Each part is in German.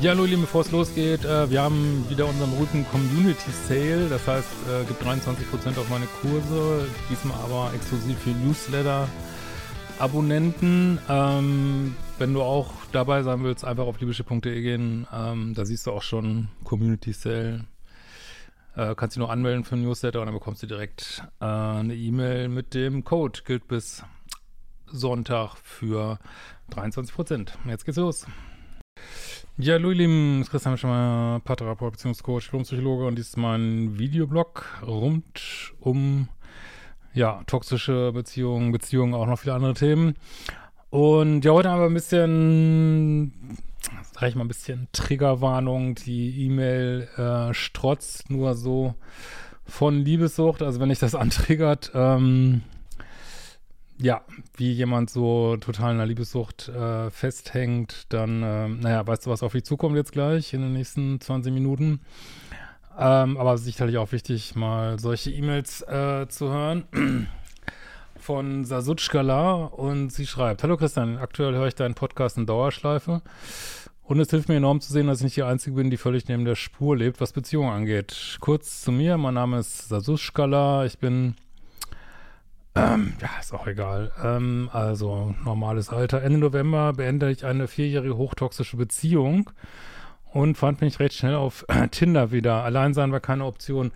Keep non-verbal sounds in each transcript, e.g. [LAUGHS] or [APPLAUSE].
Ja, hallo, lieben, bevor es losgeht, äh, wir haben wieder unseren berühmten Community Sale. Das heißt, äh, gibt 23% auf meine Kurse, diesmal aber exklusiv für Newsletter-Abonnenten. Ähm, wenn du auch dabei sein willst, einfach auf liebeschiff.de gehen. Ähm, da siehst du auch schon Community Sale. Äh, kannst dich nur anmelden für ein Newsletter und dann bekommst du direkt äh, eine E-Mail mit dem Code. Gilt bis Sonntag für 23%. Jetzt geht's los. Ja, hallo ihr Lieben, Christian Schemmer, Paartherapeut bzw. Diplompsychologe und dies ist mein Videoblog rund um ja, toxische Beziehungen, Beziehungen, auch noch viele andere Themen. Und ja, heute haben wir ein bisschen, sag ich mal, ein bisschen Triggerwarnung. Die E-Mail äh, strotzt nur so von Liebessucht. Also wenn ich das antriggert, ähm, ja, wie jemand so total in der Liebessucht äh, festhängt, dann, äh, naja, weißt du, was auf dich zukommt jetzt gleich in den nächsten 20 Minuten. Ähm, aber sicherlich auch wichtig, mal solche E-Mails äh, zu hören [CLEARS THROAT] von Sasutschkala und sie schreibt, Hallo Christian, aktuell höre ich deinen Podcast in Dauerschleife und es hilft mir enorm zu sehen, dass ich nicht die Einzige bin, die völlig neben der Spur lebt, was Beziehungen angeht. Kurz zu mir, mein Name ist Sasushkala, ich bin ähm, ja, ist auch egal. Ähm, also, normales Alter. Ende November beende ich eine vierjährige hochtoxische Beziehung und fand mich recht schnell auf [CLEARS THROAT] Tinder wieder. Allein sein war keine Option.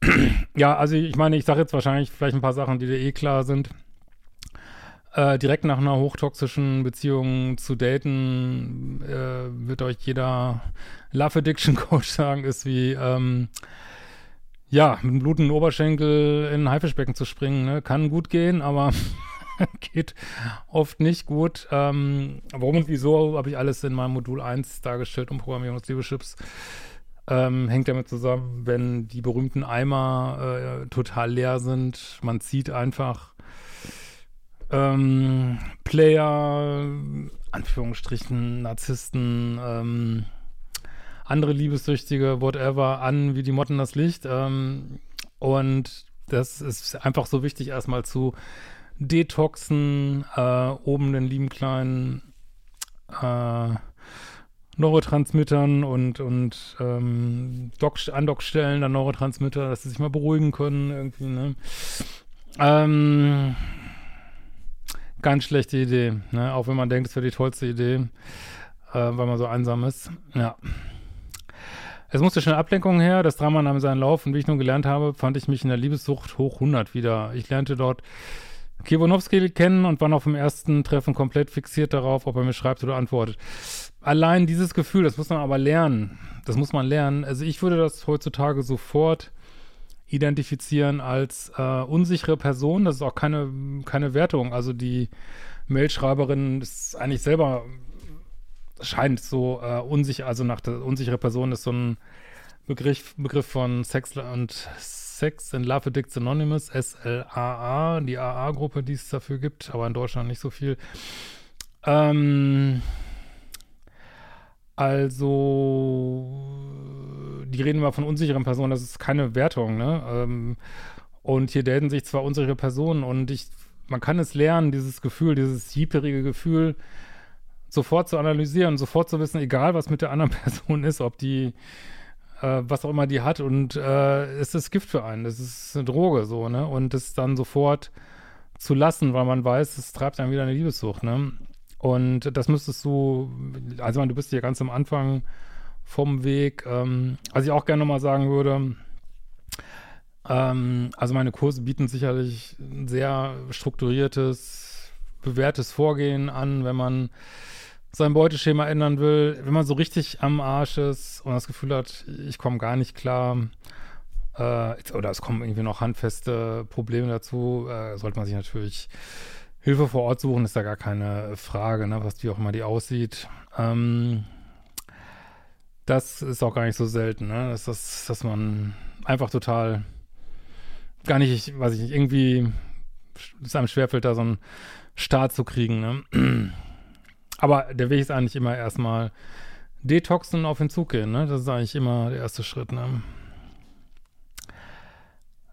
[CLEARS THROAT] ja, also ich meine, ich sage jetzt wahrscheinlich vielleicht ein paar Sachen, die dir eh klar sind. Äh, direkt nach einer hochtoxischen Beziehung zu daten, äh, wird euch jeder Love Addiction Coach [LAUGHS] sagen, ist wie, ähm, ja, mit einem blutenden Oberschenkel in ein Haifischbecken zu springen, ne? kann gut gehen, aber [LAUGHS] geht oft nicht gut. Ähm, warum und wieso habe ich alles in meinem Modul 1 dargestellt und Programmierung des Liebeschips. Ähm, hängt damit zusammen, wenn die berühmten Eimer äh, total leer sind. Man zieht einfach ähm, Player, Anführungsstrichen, Narzissten, ähm, andere Liebessüchtige, whatever, an wie die Motten das Licht. Ähm, und das ist einfach so wichtig, erstmal zu detoxen, äh, oben den lieben kleinen äh, Neurotransmittern und, und ähm, Dock, Andockstellen der Neurotransmitter, dass sie sich mal beruhigen können, irgendwie, ne? Ähm, ganz schlechte Idee, ne? Auch wenn man denkt, es wäre die tollste Idee, äh, weil man so einsam ist. Ja. Es musste schnell Ablenkung her, das Drama nahm seinen Lauf und wie ich nun gelernt habe, fand ich mich in der Liebessucht hoch 100 wieder. Ich lernte dort Kiewonowski kennen und war noch vom ersten Treffen komplett fixiert darauf, ob er mir schreibt oder antwortet. Allein dieses Gefühl, das muss man aber lernen. Das muss man lernen. Also ich würde das heutzutage sofort identifizieren als äh, unsichere Person. Das ist auch keine, keine Wertung. Also die Mailschreiberin ist eigentlich selber scheint so äh, unsicher, also nach der unsichere Person ist so ein Begriff, Begriff von Sex und Sex and Love Addicts Anonymous, SLAA, die AA-Gruppe, die es dafür gibt, aber in Deutschland nicht so viel. Ähm, also, die reden immer von unsicheren Personen, das ist keine Wertung, ne? Ähm, und hier daten sich zwar unsichere Personen und ich, man kann es lernen, dieses Gefühl, dieses jieperige Gefühl, sofort zu analysieren, sofort zu wissen, egal was mit der anderen [LAUGHS] Person ist, ob die, äh, was auch immer die hat und äh, es ist Gift für einen, es ist eine Droge so, ne? Und es dann sofort zu lassen, weil man weiß, es treibt dann wieder eine Liebessucht, ne? Und das müsstest du, also man, du bist hier ganz am Anfang vom Weg. Ähm, was ich auch gerne nochmal sagen würde, ähm, also meine Kurse bieten sicherlich ein sehr strukturiertes, bewährtes Vorgehen an, wenn man sein Beuteschema ändern will, wenn man so richtig am Arsch ist und das Gefühl hat, ich komme gar nicht klar, äh, oder es kommen irgendwie noch handfeste Probleme dazu, äh, sollte man sich natürlich Hilfe vor Ort suchen, ist da gar keine Frage, ne, was wie auch immer die aussieht. Ähm, das ist auch gar nicht so selten, ne? Dass, das, dass man einfach total gar nicht, weiß ich nicht, irgendwie es einem schwerfällt, da so einen Start zu kriegen, ne? Aber der Weg ist eigentlich immer erstmal detoxen und auf den Zug gehen, ne? Das ist eigentlich immer der erste Schritt, ne?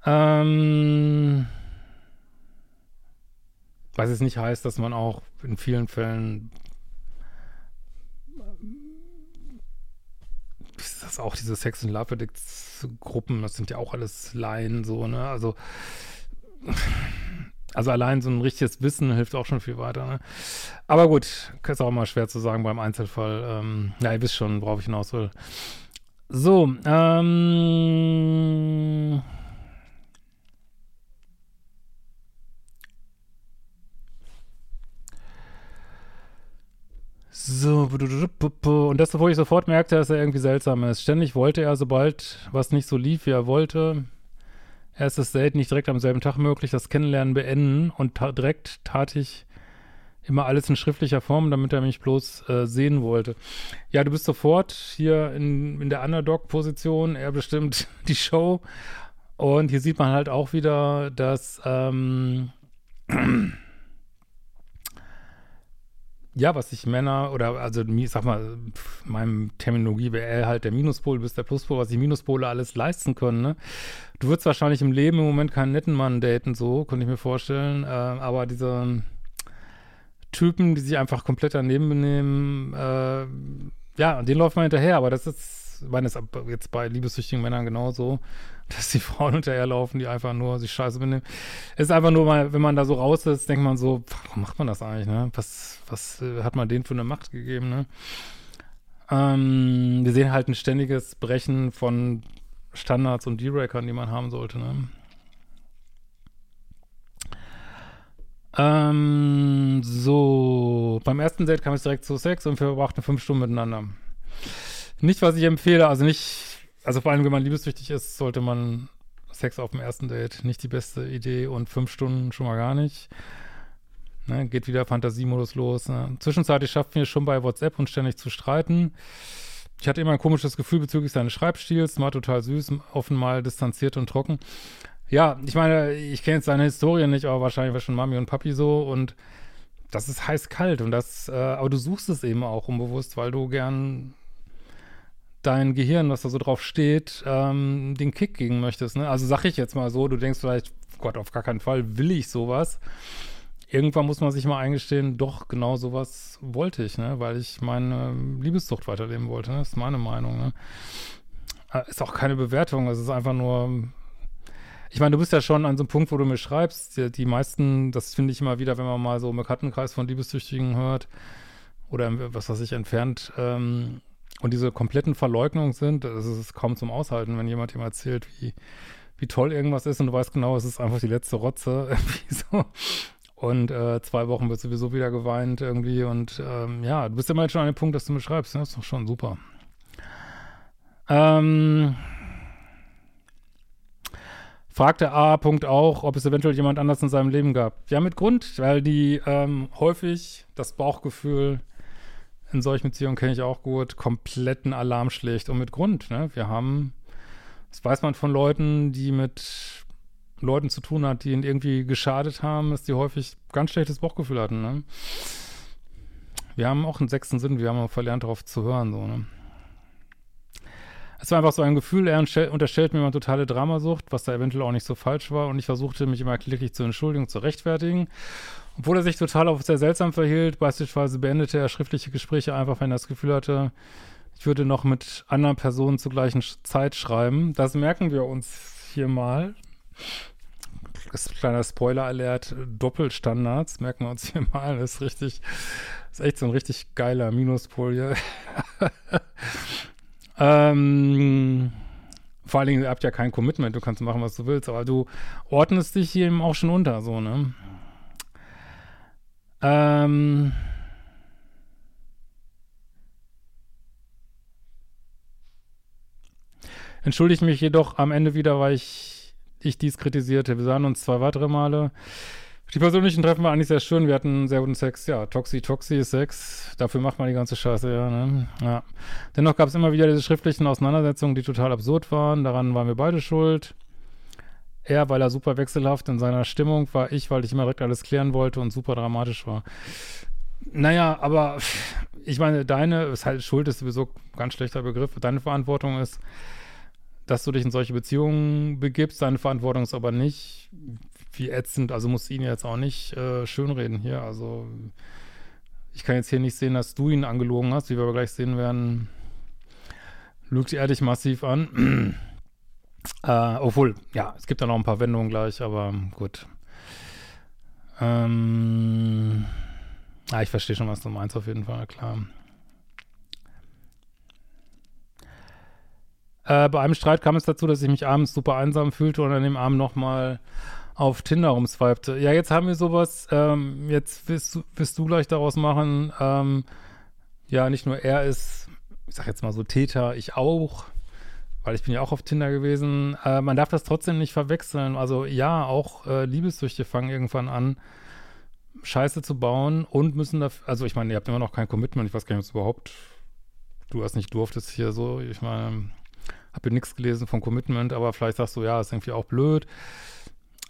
Ähm, was jetzt nicht heißt, dass man auch in vielen Fällen das auch diese Sex and Love Addicts Gruppen, das sind ja auch alles Laien so, ne? Also also allein so ein richtiges Wissen hilft auch schon viel weiter. Ne? Aber gut, ist auch immer schwer zu sagen beim Einzelfall. Ähm, ja, ihr wisst schon, worauf ich hinaus will. So, ähm. So, und das, wo ich sofort merkte, dass er irgendwie seltsam ist. Ständig wollte er, sobald was nicht so lief, wie er wollte, erstes Date nicht direkt am selben Tag möglich, das Kennenlernen beenden und ta direkt tat ich immer alles in schriftlicher Form, damit er mich bloß äh, sehen wollte. Ja, du bist sofort hier in, in der Underdog-Position, er bestimmt [LAUGHS] die Show und hier sieht man halt auch wieder, dass ähm, [CLEARS THROAT] ja, was sich Männer oder also ich sag mal, meinem Terminologie wäre halt der Minuspol, du bist der Pluspol, was die Minuspole alles leisten können, ne? Du würdest wahrscheinlich im Leben im Moment keinen netten Mann daten, so, könnte ich mir vorstellen. Äh, aber diese Typen, die sich einfach komplett daneben benehmen, äh, ja, den läuft man hinterher, aber das ist, ich meine, das ist jetzt bei liebessüchtigen Männern genauso [LAUGHS] dass die Frauen hinterherlaufen, die einfach nur sich scheiße benehmen. Es ist einfach nur mal, wenn man da so raus ist, denkt man so, warum macht man das eigentlich, ne? Was, was äh, hat man denen für eine Macht gegeben, ne? Ähm, wir sehen halt ein ständiges Brechen von Standards und D-Rackern, die man haben sollte, ne? Ähm, so, beim ersten Date kam es direkt zu Sex und wir verbrachten fünf Stunden miteinander. Nicht, was ich empfehle, also nicht also vor allem, wenn man liebessüchtig ist, sollte man Sex auf dem ersten Date nicht die beste Idee und fünf Stunden schon mal gar nicht. Ne, geht wieder Fantasiemodus los. Ne. Zwischenzeitlich schafften wir schon bei WhatsApp uns ständig zu streiten. Ich hatte immer ein komisches Gefühl bezüglich seines Schreibstils, war total süß, offen mal distanziert und trocken. Ja, ich meine, ich kenne jetzt seine Historie nicht, aber wahrscheinlich war schon Mami und Papi so und das ist heiß kalt und das, äh, aber du suchst es eben auch unbewusst, weil du gern dein Gehirn, was da so drauf steht, ähm, den Kick gegen möchtest. Ne? Also sag ich jetzt mal so, du denkst vielleicht, Gott, auf gar keinen Fall will ich sowas. Irgendwann muss man sich mal eingestehen, doch, genau sowas wollte ich, ne? weil ich meine Liebessucht weiterleben wollte. Ne? Das ist meine Meinung. Ne? Äh, ist auch keine Bewertung, es ist einfach nur. Ich meine, du bist ja schon an so einem Punkt, wo du mir schreibst. Die, die meisten, das finde ich immer wieder, wenn man mal so im Bekanntenkreis von Liebessüchtigen hört oder was weiß ich, entfernt, ähm, und diese kompletten Verleugnungen sind, das ist kaum zum Aushalten, wenn jemand ihm erzählt, wie, wie toll irgendwas ist und du weißt genau, es ist einfach die letzte Rotze. [LAUGHS] so. Und äh, zwei Wochen wird sowieso wieder geweint irgendwie. Und ähm, ja, du bist immer jetzt schon an dem Punkt, dass du mir schreibst. Ne? Das ist doch schon super. Ähm, fragte A. Punkt auch, ob es eventuell jemand anders in seinem Leben gab. Ja, mit Grund, weil die ähm, häufig das Bauchgefühl in solchen Beziehungen kenne ich auch gut, kompletten Alarm schlägt und mit Grund. Ne? Wir haben, das weiß man von Leuten, die mit Leuten zu tun hat, die ihn irgendwie geschadet haben, dass die häufig ganz schlechtes Bauchgefühl hatten. Ne? Wir haben auch einen sechsten Sinn, wir haben auch verlernt, darauf zu hören. So, ne? Es war einfach so ein Gefühl, er unterstellt mir immer totale Dramasucht, was da eventuell auch nicht so falsch war. Und ich versuchte mich immer kläglich zu entschuldigen, zu rechtfertigen. Obwohl er sich total auf sehr seltsam verhielt, beispielsweise beendete er schriftliche Gespräche einfach, wenn er das Gefühl hatte, ich würde noch mit anderen Personen zur gleichen Zeit schreiben. Das merken wir uns hier mal. Das ist ein kleiner Spoiler-Alert, Doppelstandards, merken wir uns hier mal. Das ist richtig, das ist echt so ein richtig geiler Minuspol hier. [LAUGHS] Ähm, vor allen Dingen, ihr habt ja kein Commitment, du kannst machen, was du willst, aber du ordnest dich eben auch schon unter, so, ne? Ähm. Entschuldige mich jedoch am Ende wieder, weil ich, ich dies kritisierte. Wir sahen uns zwei weitere Male. Die persönlichen Treffen waren eigentlich sehr schön. Wir hatten sehr guten Sex. Ja, Toxi, Toxi, Sex. Dafür macht man die ganze Scheiße, ja, ne? Ja. Dennoch gab es immer wieder diese schriftlichen Auseinandersetzungen, die total absurd waren. Daran waren wir beide schuld. Er, weil er super wechselhaft in seiner Stimmung war. Ich, weil ich immer direkt alles klären wollte und super dramatisch war. Naja, aber ich meine, deine, ist halt Schuld ist sowieso ein ganz schlechter Begriff. Deine Verantwortung ist, dass du dich in solche Beziehungen begibst. Deine Verantwortung ist aber nicht, wie ätzend, also muss ihn jetzt auch nicht äh, schönreden hier. Also ich kann jetzt hier nicht sehen, dass du ihn angelogen hast, wie wir aber gleich sehen werden. Lügt er dich massiv an. [CLEARS THROAT] äh, obwohl, ja, es gibt da noch ein paar Wendungen gleich, aber gut. Ähm, ah, ich verstehe schon, was du meinst, auf jeden Fall, klar. Äh, bei einem Streit kam es dazu, dass ich mich abends super einsam fühlte und an dem Abend nochmal auf Tinder rumswipte. Ja, jetzt haben wir sowas, ähm, jetzt wirst du, wirst du gleich daraus machen, ähm, ja, nicht nur er ist, ich sag jetzt mal so Täter, ich auch, weil ich bin ja auch auf Tinder gewesen. Äh, man darf das trotzdem nicht verwechseln. Also ja, auch äh, Liebessüchte fangen irgendwann an, Scheiße zu bauen und müssen da, also ich meine, ihr habt immer noch kein Commitment, ich weiß gar nicht, was überhaupt, du hast nicht durftest hier so, ich meine, habe hier nichts gelesen von Commitment, aber vielleicht sagst du, ja, ist irgendwie auch blöd.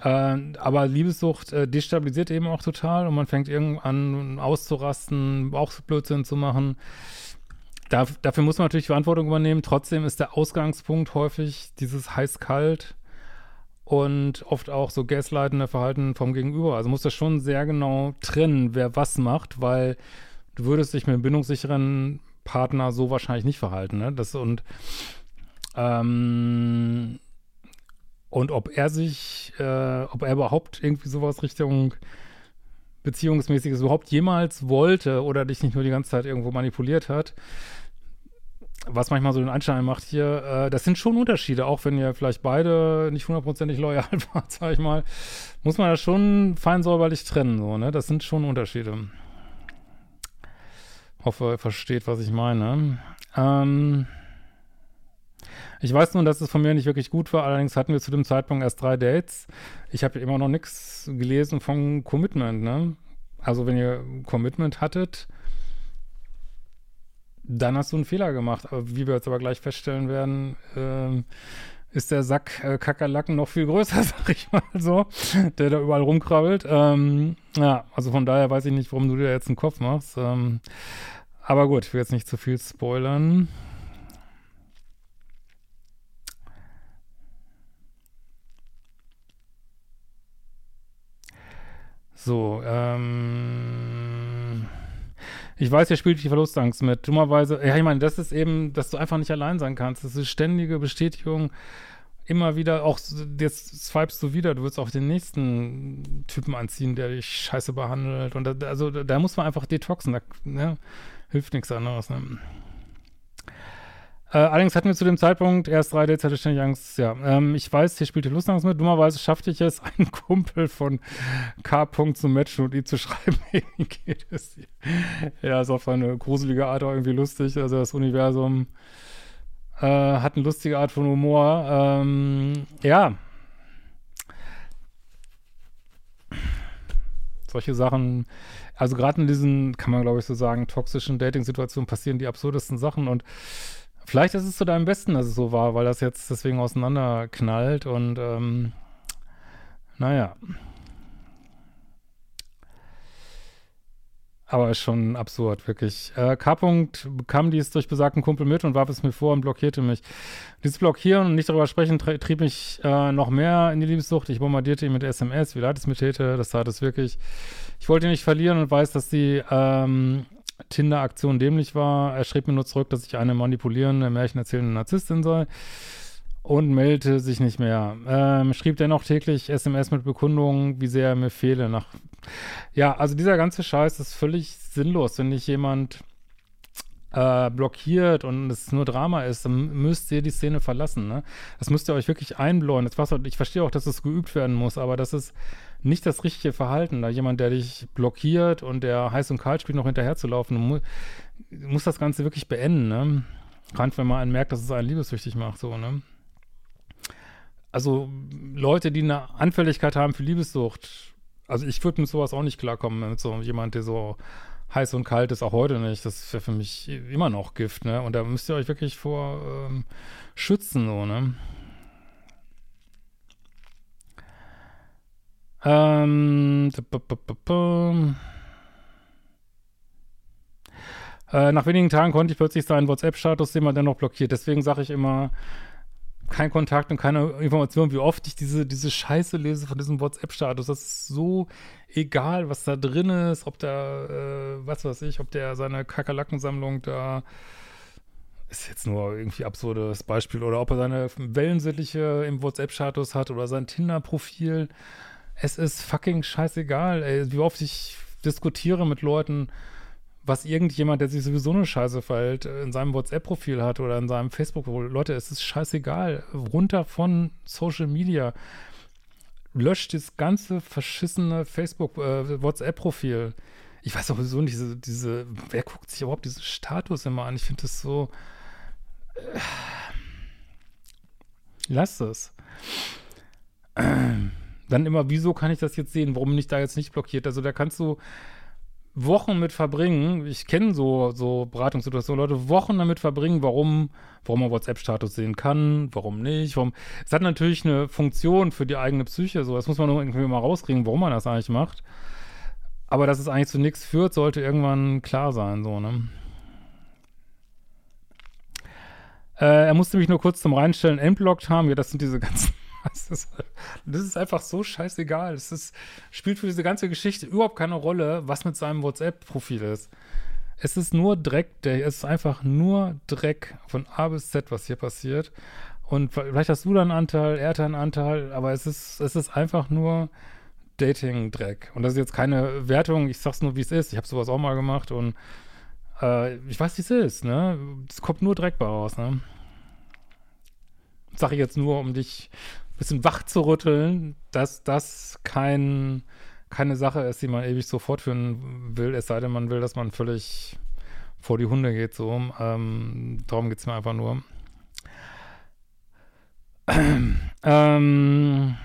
Äh, aber Liebessucht äh, destabilisiert eben auch total und man fängt irgendwann an auszurasten, auch Blödsinn zu machen. Da, dafür muss man natürlich Verantwortung übernehmen. Trotzdem ist der Ausgangspunkt häufig dieses heiß-kalt und oft auch so gasleitende Verhalten vom Gegenüber. Also muss das schon sehr genau trennen, wer was macht, weil du würdest dich mit einem bindungssicheren Partner so wahrscheinlich nicht verhalten. Ne? Das und ähm, und ob er sich, äh, ob er überhaupt irgendwie sowas Richtung Beziehungsmäßiges überhaupt jemals wollte oder dich nicht nur die ganze Zeit irgendwo manipuliert hat, was manchmal so den Anschein macht hier, äh, das sind schon Unterschiede, auch wenn ihr vielleicht beide nicht hundertprozentig loyal [LAUGHS] wart, sag ich mal, muss man das schon fein säuberlich trennen, so, ne? Das sind schon Unterschiede. Hoffe, ihr versteht, was ich meine. Ähm, ich weiß nur, dass es von mir nicht wirklich gut war. Allerdings hatten wir zu dem Zeitpunkt erst drei Dates. Ich habe immer noch nichts gelesen von Commitment, ne? Also wenn ihr Commitment hattet, dann hast du einen Fehler gemacht. wie wir jetzt aber gleich feststellen werden, äh, ist der Sack äh, Kakerlaken noch viel größer, [LAUGHS] sag ich mal so, der da überall rumkrabbelt. Ähm, ja, also von daher weiß ich nicht, warum du dir jetzt einen Kopf machst. Ähm, aber gut, ich will jetzt nicht zu viel spoilern. So, ähm. Ich weiß, ihr spielt die Verlustangst mit. Dummerweise, ja, ich meine, das ist eben, dass du einfach nicht allein sein kannst. Das ist ständige Bestätigung. Immer wieder, auch jetzt swipest du wieder, du wirst auch den nächsten Typen anziehen, der dich scheiße behandelt. Und da, also da muss man einfach detoxen. Da ne, hilft nichts anderes. Ne? Äh, allerdings hatten wir zu dem Zeitpunkt erst drei Dates, hatte ständig Angst. Ja, ähm, ich weiß, hier spielt die Lustangst mit. Dummerweise schaffte ich es, [LAUGHS] einen Kumpel von K. zu matchen und ihm zu schreiben, [LAUGHS] geht es? Ja, ist auf eine gruselige Art auch irgendwie lustig. Also das Universum äh, hat eine lustige Art von Humor. Ähm, ja. Solche Sachen, also gerade in diesen, kann man glaube ich so sagen, toxischen Dating-Situationen passieren die absurdesten Sachen und Vielleicht ist es zu deinem Besten, dass es so war, weil das jetzt deswegen auseinanderknallt und ähm, naja. Aber ist schon absurd, wirklich. Äh, K. -Punkt bekam dies durch besagten Kumpel mit und warf es mir vor und blockierte mich. Dieses Blockieren und nicht darüber sprechen trieb mich äh, noch mehr in die Liebessucht. Ich bombardierte ihn mit SMS, wie leid es mir täte, das tat es wirklich. Ich wollte ihn nicht verlieren und weiß, dass die ähm, Tinder-Aktion dämlich war. Er schrieb mir nur zurück, dass ich eine manipulierende, märchenerzählende Narzisstin sei und meldete sich nicht mehr. Ähm, schrieb dennoch täglich SMS mit Bekundungen, wie sehr er mir fehle. Nach ja, also dieser ganze Scheiß ist völlig sinnlos, wenn nicht jemand äh, blockiert und es nur Drama ist, dann müsst ihr die Szene verlassen. Ne? Das müsst ihr euch wirklich einbläuen. ich verstehe auch, dass es geübt werden muss, aber das ist nicht das richtige Verhalten. Da jemand, der dich blockiert und der heiß und kalt spielt, noch hinterher zu laufen, mu muss das Ganze wirklich beenden, ne? Gerade wenn man einen merkt, dass es einen liebessüchtig macht, so, ne? also Leute, die eine Anfälligkeit haben für Liebessucht, also ich würde mit sowas auch nicht klarkommen, mit so jemand, der so heiß und kalt ist, auch heute nicht. Das wäre für mich immer noch Gift, ne? Und da müsst ihr euch wirklich vor ähm, schützen, so, ne? Ähm, äh, nach wenigen Tagen konnte ich plötzlich seinen WhatsApp-Status sehen, man dennoch blockiert. Deswegen sage ich immer, kein Kontakt und keine Information, wie oft ich diese, diese Scheiße lese von diesem WhatsApp-Status. Das ist so egal, was da drin ist, ob der, äh, was weiß ich, ob der seine Kakerlackensammlung da ist jetzt nur irgendwie absurdes Beispiel oder ob er seine Wellensittiche im WhatsApp-Status hat oder sein Tinder-Profil. Es ist fucking scheißegal, ey, wie oft ich diskutiere mit Leuten, was irgendjemand, der sich sowieso eine Scheiße verhält, in seinem WhatsApp-Profil hat oder in seinem Facebook. Leute, es ist scheißegal. Runter von Social Media. Löscht das ganze verschissene Facebook, äh. Ich weiß sowieso nicht, diese, diese, wer guckt sich überhaupt diese Status immer an? Ich finde das so. Äh, lass es. Dann immer, wieso kann ich das jetzt sehen? Warum bin ich da jetzt nicht blockiert? Also da kannst du Wochen mit verbringen, ich kenne so, so Beratungssituationen, Leute Wochen damit verbringen, warum, warum man WhatsApp-Status sehen kann, warum nicht, warum. Es hat natürlich eine Funktion für die eigene Psyche, so, das muss man irgendwie mal rauskriegen, warum man das eigentlich macht. Aber dass es eigentlich zu nichts führt, sollte irgendwann klar sein, so, ne? Äh, er musste mich nur kurz zum Reinstellen entblockt haben. Ja, das sind diese ganzen [LAUGHS] das ist, das ist einfach so scheißegal. Es ist, spielt für diese ganze Geschichte überhaupt keine Rolle, was mit seinem WhatsApp-Profil ist. Es ist nur Dreck, der, es ist einfach nur Dreck von A bis Z, was hier passiert. Und vielleicht hast du da einen Anteil, er hat einen Anteil, aber es ist, es ist einfach nur Dating-Dreck. Und das ist jetzt keine Wertung, ich sag's nur, wie es ist. Ich habe sowas auch mal gemacht und äh, ich weiß, wie es ist, ne? Es kommt nur Dreck bei raus, ne? Sag ich jetzt nur, um dich bisschen wach zu rütteln, dass das kein, keine Sache ist, die man ewig so fortführen will, es sei denn, man will, dass man völlig vor die Hunde geht, so. Ähm, darum geht es mir einfach nur. [CLEARS THROAT] ähm,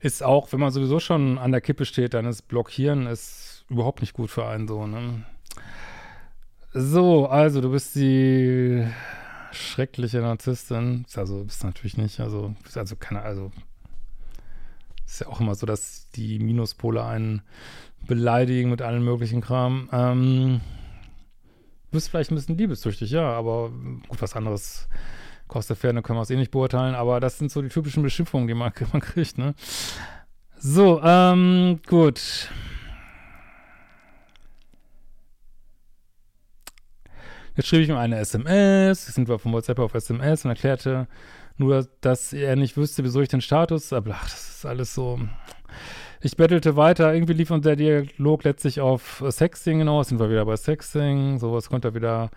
ist auch, wenn man sowieso schon an der Kippe steht, dann ist Blockieren ist überhaupt nicht gut für einen so, ne? So, also du bist die schreckliche Narzisstin. Also bist natürlich nicht. Also, also keine, also ist ja auch immer so, dass die Minuspole einen beleidigen mit allen möglichen Kram. Ähm, du bist vielleicht ein bisschen liebessüchtig, ja, aber gut, was anderes kostet Ferne können wir es eh nicht beurteilen, aber das sind so die typischen Beschimpfungen, die man, [LAUGHS] man kriegt, ne? So, ähm, gut. Jetzt schrieb ich ihm eine SMS, sind wir vom WhatsApp auf SMS und erklärte nur, dass er nicht wüsste, wieso ich den Status, aber ach, das ist alles so. Ich bettelte weiter, irgendwie lief uns der Dialog letztlich auf Sexting hinaus, sind wir wieder bei Sexting, sowas konnte er wieder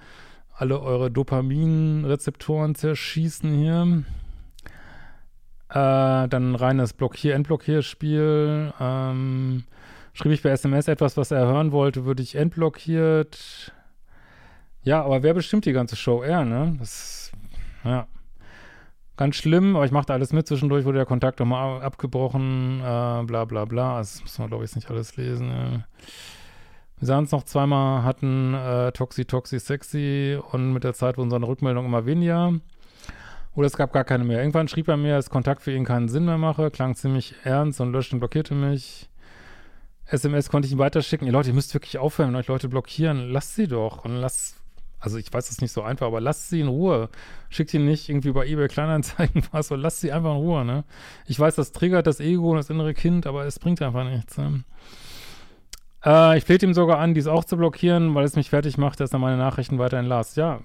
alle eure Dopamin-Rezeptoren zerschießen hier. Äh, dann reines Blockier-Entblockierspiel. Ähm, schrieb ich bei SMS etwas, was er hören wollte, würde ich entblockiert. Ja, aber wer bestimmt die ganze Show? Er, ne? Das ja. Ganz schlimm, aber ich machte alles mit. Zwischendurch wurde der Kontakt nochmal abgebrochen, äh, bla bla bla. Das muss man, glaube ich, nicht alles lesen. Ja. Wir sahen uns noch zweimal, hatten äh, Toxi, Toxi, Sexy und mit der Zeit wurden seine Rückmeldungen immer weniger. Oder es gab gar keine mehr. Irgendwann schrieb er mir, dass Kontakt für ihn keinen Sinn mehr mache, klang ziemlich ernst und löschte und blockierte mich. SMS konnte ich ihm weiterschicken. Ihr Leute, ihr müsst wirklich aufhören, wenn euch Leute blockieren. Lasst sie doch und lasst also ich weiß, es ist nicht so einfach, aber lasst sie in Ruhe. Schickt sie nicht irgendwie bei eBay Kleinanzeigen [LAUGHS] was, so lasst sie einfach in Ruhe, ne? Ich weiß, das triggert das Ego und das innere Kind, aber es bringt einfach nichts, ne? Äh, ich flehte ihm sogar an, dies auch zu blockieren, weil es mich fertig macht, dass er meine Nachrichten weiterhin las. Ja,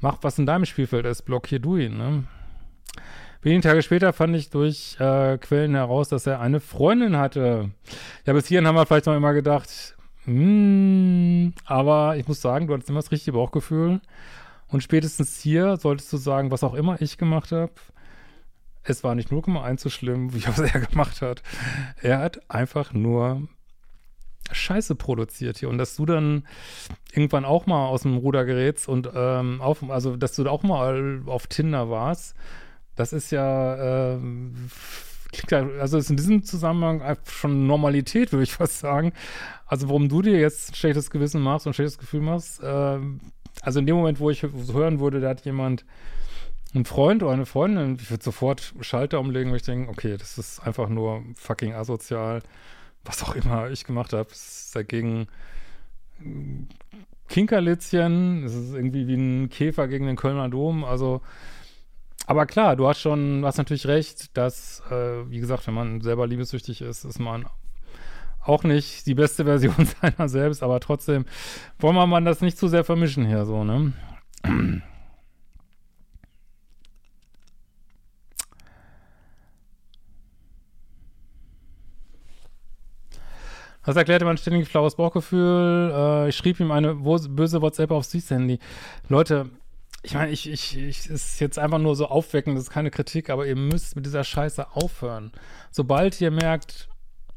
mach was in deinem Spielfeld ist, blockier du ihn, ne? Wenige Tage später fand ich durch äh, Quellen heraus, dass er eine Freundin hatte. Ja, bis hierhin haben wir vielleicht noch immer gedacht, hm, aber ich muss sagen, du hattest immer das richtige Bauchgefühl. Und spätestens hier solltest du sagen, was auch immer ich gemacht habe, es war nicht 0,1 so schlimm, wie [LAUGHS] was er gemacht hat. Er hat einfach nur Scheiße produziert hier und dass du dann irgendwann auch mal aus dem Ruder gerätst und ähm, auf, also dass du auch mal auf Tinder warst, das ist ja, äh, also ist in diesem Zusammenhang schon Normalität, würde ich [LAUGHS] fast sagen. Also warum du dir jetzt ein schlechtes Gewissen machst und ein schlechtes Gefühl machst, äh, also in dem Moment, wo ich hören würde, da hat jemand ein Freund oder eine Freundin, ich würde sofort Schalter umlegen, weil ich denke, okay, das ist einfach nur fucking asozial was auch immer ich gemacht habe, ist dagegen Kinkerlitzchen. Es ist irgendwie wie ein Käfer gegen den Kölner Dom. Also, aber klar, du hast schon, hast natürlich recht, dass, äh, wie gesagt, wenn man selber liebessüchtig ist, ist man auch nicht die beste [LAUGHS] Version seiner selbst, aber trotzdem wollen wir mal das nicht zu sehr vermischen hier, so, ne? Das erklärte mein ständig flaues Bauchgefühl. Äh, ich schrieb ihm eine böse WhatsApp aufs Süß-Handy. Leute, ich meine, ich, ich, ich, ist jetzt einfach nur so aufweckend, das ist keine Kritik, aber ihr müsst mit dieser Scheiße aufhören. Sobald ihr merkt,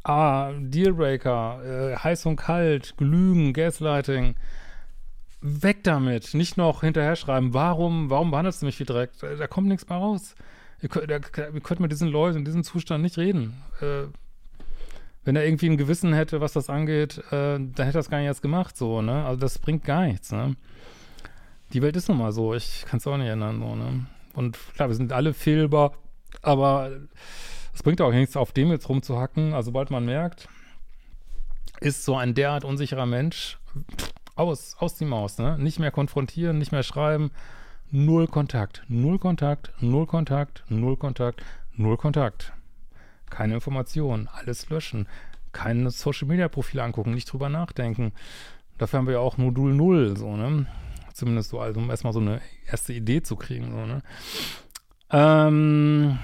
ah, Dealbreaker, äh, heiß und kalt, Glühen, Gaslighting, weg damit. Nicht noch hinterher schreiben, warum, warum behandelst du mich wie Dreck? Da, da kommt nichts mehr raus. Ihr könnt, da, ihr könnt mit diesen Leuten in diesem Zustand nicht reden. Äh, wenn er irgendwie ein Gewissen hätte, was das angeht, äh, dann hätte er das gar nicht erst gemacht, so, ne? Also das bringt gar nichts, ne? Die Welt ist nun mal so, ich kann es auch nicht ändern, so, ne? Und klar, wir sind alle fehlbar, aber es bringt auch nichts, auf dem jetzt rumzuhacken. Also sobald man merkt, ist so ein derart unsicherer Mensch, aus, aus die Maus, ne? Nicht mehr konfrontieren, nicht mehr schreiben, null Kontakt, null Kontakt, null Kontakt, null Kontakt, null Kontakt keine Informationen, alles löschen, kein Social Media Profil angucken, nicht drüber nachdenken. Dafür haben wir ja auch Modul 0, so, ne? Zumindest so, also um erstmal so eine erste Idee zu kriegen, so, ne? Ähm.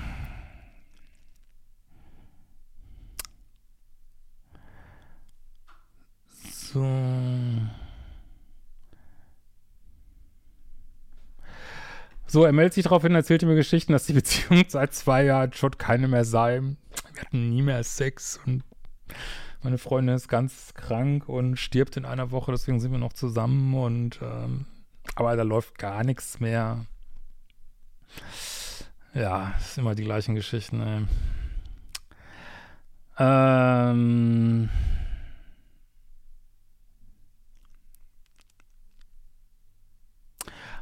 So. So, er meldet sich darauf hin, erzählte mir Geschichten, dass die Beziehung [LAUGHS] seit zwei Jahren schon keine mehr sei. Wir hatten nie mehr Sex und meine Freundin ist ganz krank und stirbt in einer Woche, deswegen sind wir noch zusammen und ähm, aber da läuft gar nichts mehr. Ja, es sind immer die gleichen Geschichten, ey. Ähm.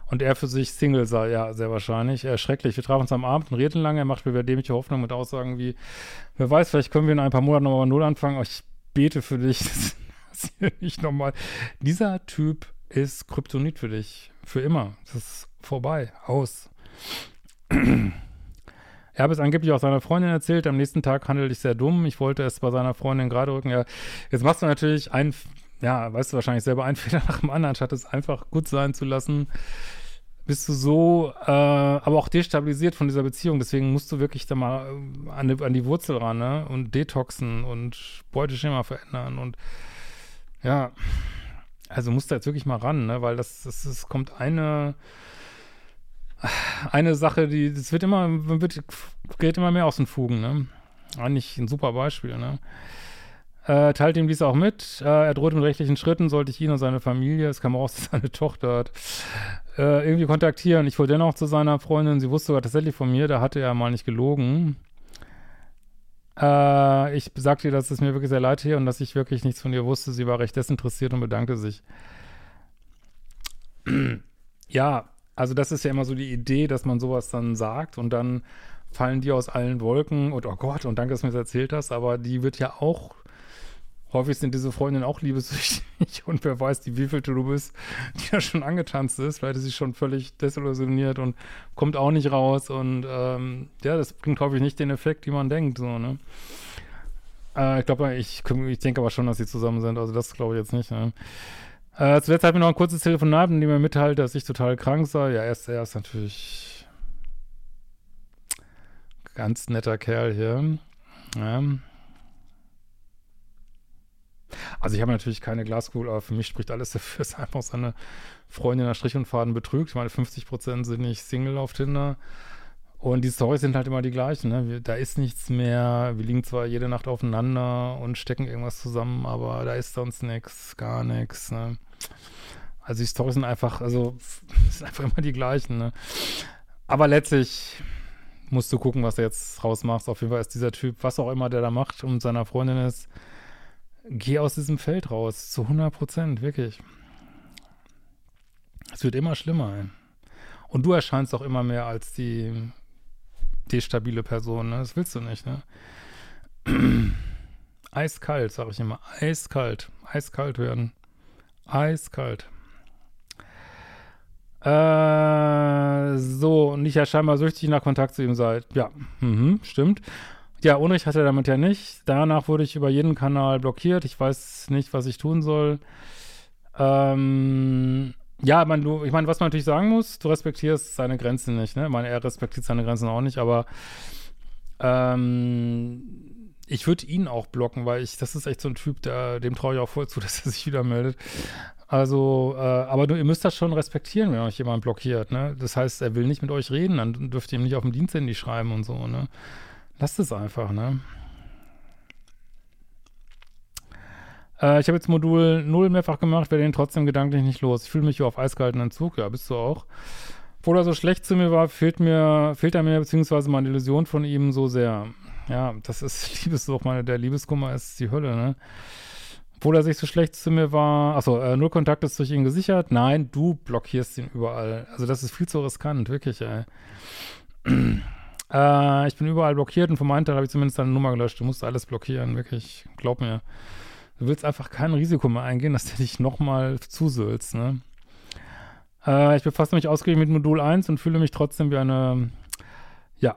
Und er für sich Single sei, ja, sehr wahrscheinlich. Er schrecklich. Wir trafen uns am Abend und redeten lange. Er macht mir dämliche Hoffnung mit Aussagen wie, wer weiß, vielleicht können wir in ein paar Monaten nochmal bei Null anfangen. Aber ich bete für dich, [LAUGHS] dass das hier nicht nochmal. Dieser Typ ist Kryptonit für dich. Für immer. Das ist vorbei. Aus. [CLEARS THROAT] Er habe es angeblich auch seiner Freundin erzählt. Am nächsten Tag handelte ich sehr dumm. Ich wollte es bei seiner Freundin gerade rücken. Ja, jetzt machst du natürlich einen, ja, weißt du wahrscheinlich selber einen [LAUGHS] Fehler nach dem anderen, statt es einfach gut sein zu lassen bist du so, äh, aber auch destabilisiert von dieser Beziehung. Deswegen musst du wirklich da mal äh, an die, an die Wurzel ran, ne? Und detoxen und Beuteschema verändern und ja, also musst du jetzt wirklich mal ran, ne? Weil das, das, das kommt eine, eine Sache, die, das wird immer, wird, geht immer mehr aus den Fugen, ne? Eigentlich ein super Beispiel, ne? Äh, teilt ihm dies auch mit. Äh, er droht mit rechtlichen Schritten, sollte ich ihn und seine Familie, es kam raus, dass [LAUGHS] seine Tochter hat, äh, irgendwie kontaktieren. Ich fuhr dennoch zu seiner Freundin, sie wusste sogar tatsächlich von mir, da hatte er mal nicht gelogen. Äh, ich sagte ihr, dass es mir wirklich sehr leid hier und dass ich wirklich nichts von ihr wusste. Sie war recht desinteressiert und bedankte sich. [CLEARS THROAT] ja, also das ist ja immer so die Idee, dass man sowas dann sagt und dann fallen die aus allen Wolken und oh Gott, und danke, dass du mir das erzählt hast, aber die wird ja auch Häufig sind diese Freundinnen auch liebessüchtig [LAUGHS] und wer weiß, wie wievielte du bist, [LAUGHS] die da schon angetanzt ist. Vielleicht ist sie schon völlig desillusioniert und kommt auch nicht raus. Und ähm, ja, das bringt häufig nicht den Effekt, wie man denkt. So, ne? Äh, ich glaube, ich, ich denke aber schon, dass sie zusammen sind. Also das glaube ich jetzt nicht. Ne? Äh, zuletzt hat mir noch ein kurzes Telefonat, in dem er mitteilt, dass ich total krank sei. Ja, er ist, er ist natürlich ganz netter Kerl hier. Ja. Also ich habe natürlich keine Glaskugel, aber für mich spricht alles dafür, [LAUGHS] dass einfach seine Freundin nach Strich und Faden betrügt. Ich meine, 50 Prozent sind nicht Single auf Tinder. Und die Storys sind halt immer die gleichen, ne? Da ist nichts mehr. Wir liegen zwar jede Nacht aufeinander und stecken irgendwas zusammen, aber da ist sonst nichts, gar nichts, ne? Also die Storys sind einfach, also [LAUGHS] sind einfach immer die gleichen, ne? Aber letztlich musst du gucken, was du jetzt rausmachst. Auf jeden Fall ist dieser Typ, was auch immer der da macht und seiner Freundin ist, geh aus diesem Feld raus. Zu 100 Prozent, wirklich. Es wird immer schlimmer. Ey. Und du erscheinst auch immer mehr als die destabile Person. Ne? Das willst du nicht, ne? [CLEARS THROAT] Eiskalt, sag ich immer. Eiskalt. Eiskalt werden. Eiskalt. Äh, so, und ich ja scheinbar süchtig nach Kontakt zu ihm seid. Ja, mhm, stimmt. Ja, Unrecht hat er damit ja nicht. Danach wurde ich über jeden Kanal blockiert. Ich weiß nicht, was ich tun soll. Ähm, ja, man, du, ich meine, was man natürlich sagen muss, du respektierst seine Grenzen nicht, ne? Ich meine, er respektiert seine Grenzen auch nicht, aber ähm, ich würde ihn auch blocken, weil ich, das ist echt so ein Typ, der, dem traue ich auch voll zu, [LAUGHS] dass er sich wieder meldet. Also, äh, aber du, ihr müsst das schon respektieren, wenn euch jemand blockiert, ne? Das heißt, er will nicht mit euch reden, dann dürft ihr ihm nicht auf dem Diensthandy schreiben und so, ne? Lasst es einfach, ne? Äh, ich habe jetzt Modul 0 mehrfach gemacht, werde ihn trotzdem gedanklich nicht los. Ich fühle mich wie auf eiskalten Entzug, ja, bist du auch. Obwohl er so schlecht zu mir war, fehlt mir, fehlt er mir, beziehungsweise meine Illusion von ihm so sehr. Ja, das ist [LAUGHS] Liebessucht, meine, der Liebeskummer ist die Hölle, ne? Obwohl er sich so schlecht zu mir war. Achso, äh, null Kontakt ist durch ihn gesichert. Nein, du blockierst ihn überall. Also das ist viel zu riskant, wirklich, ey. [CLEARS THROAT] äh, ich bin überall blockiert und von meinem Teil habe ich zumindest deine Nummer gelöscht. Du musst alles blockieren, wirklich. Glaub mir. Du willst einfach kein Risiko mehr eingehen, dass der dich nochmal zusülzt, ne? Äh, ich befasse mich ausgiebig mit Modul 1 und fühle mich trotzdem wie eine, ja,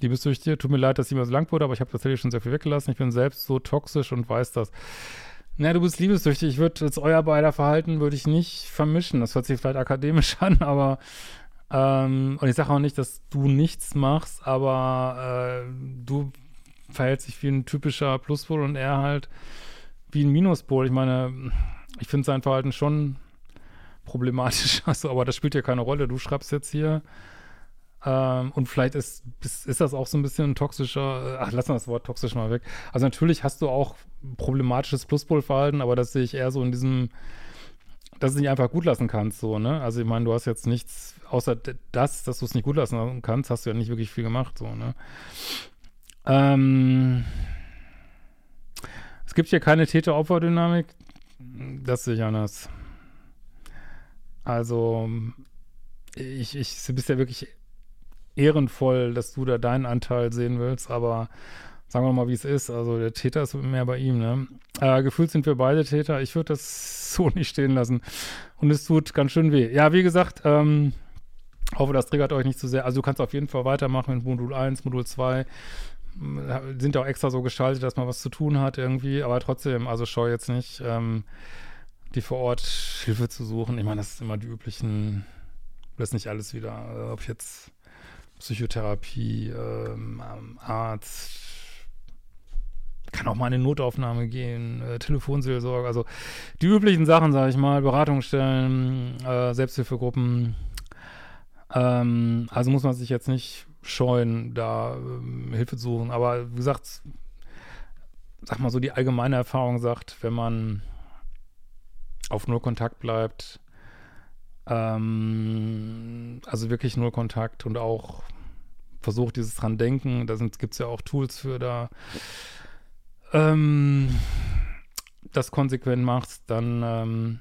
Liebessüchtige. Tut mir leid, dass sie mir so lang wurde, aber ich habe tatsächlich schon sehr viel weggelassen. Ich bin selbst so toxisch und weiß das. Na, du bist liebessüchtig. Ich würde jetzt euer beider Verhalten würde ich nicht vermischen. Das hört sich vielleicht akademisch [LAUGHS] an, aber ähm, und ich sage auch nicht, dass du nichts machst, aber äh, du verhältst dich wie ein typischer Pluspol und er halt wie ein Minuspol. Ich meine, ich finde sein Verhalten schon problematisch, [LAUGHS] also, aber das spielt ja keine Rolle. Du schreibst jetzt hier ähm, und vielleicht ist, ist, ist, das auch so ein bisschen ein toxischer, ach, lass mal das Wort toxisch mal weg. Also natürlich hast du auch problematisches Pluspolverhalten, aber das sehe ich eher so in diesem, dass du nicht einfach gut lassen kannst, so, ne? Also ich meine, du hast jetzt nichts, außer das, dass du es nicht gut lassen kannst, hast du ja nicht wirklich viel gemacht, so, ne? Ähm, es gibt hier keine Täter-Opfer-Dynamik, das sehe ich anders. Also, ich, ich, du bist ja wirklich ehrenvoll, dass du da deinen Anteil sehen willst, aber sagen wir mal, wie es ist. Also der Täter ist mehr bei ihm, ne? Äh, gefühlt sind wir beide Täter. Ich würde das [LAUGHS] so nicht stehen lassen. Und es tut ganz schön weh. Ja, wie gesagt, ähm, hoffe, das triggert euch nicht zu sehr. Also du kannst auf jeden Fall weitermachen mit Modul 1, Modul 2. Sind ja auch extra so gestaltet, dass man was zu tun hat irgendwie, aber trotzdem, also scheu jetzt nicht, ähm, die vor Ort Hilfe zu suchen. Ich meine, das ist immer die üblichen, das ist nicht alles wieder, äh, ob jetzt Psychotherapie, ähm, Arzt, kann auch mal eine Notaufnahme gehen, äh, Telefonseelsorge, also die üblichen Sachen, sage ich mal, Beratungsstellen, äh, Selbsthilfegruppen. Ähm, also muss man sich jetzt nicht scheuen, da ähm, Hilfe zu suchen. Aber wie gesagt, sag mal so, die allgemeine Erfahrung sagt, wenn man auf Null Kontakt bleibt, ähm, also wirklich Null Kontakt und auch versucht, dieses dran denken. Da gibt es ja auch Tools für da. Ähm, das konsequent machst, dann, ähm,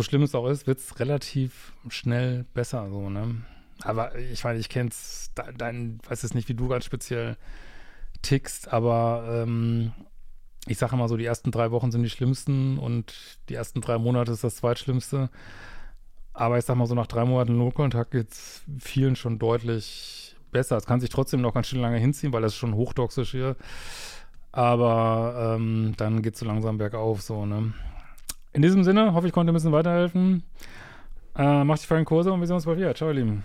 so schlimm es auch ist, wird es relativ schnell besser, so, ne? Aber ich meine, ich kenn's, dein, weiß es nicht, wie du ganz speziell tickst, aber ähm, ich sage immer so, die ersten drei Wochen sind die schlimmsten und die ersten drei Monate ist das zweitschlimmste. Aber ich sag mal so, nach drei Monaten Nullkontakt geht es vielen schon deutlich besser. Es kann sich trotzdem noch ganz schön lange hinziehen, weil das ist schon hochtoxisch hier. Aber ähm, dann geht es so langsam bergauf, so, ne? In diesem Sinne, hoffe ich konnte ein bisschen weiterhelfen. Äh, macht die freien Kurse und wir sehen uns bald wieder. Ciao, ihr Lieben.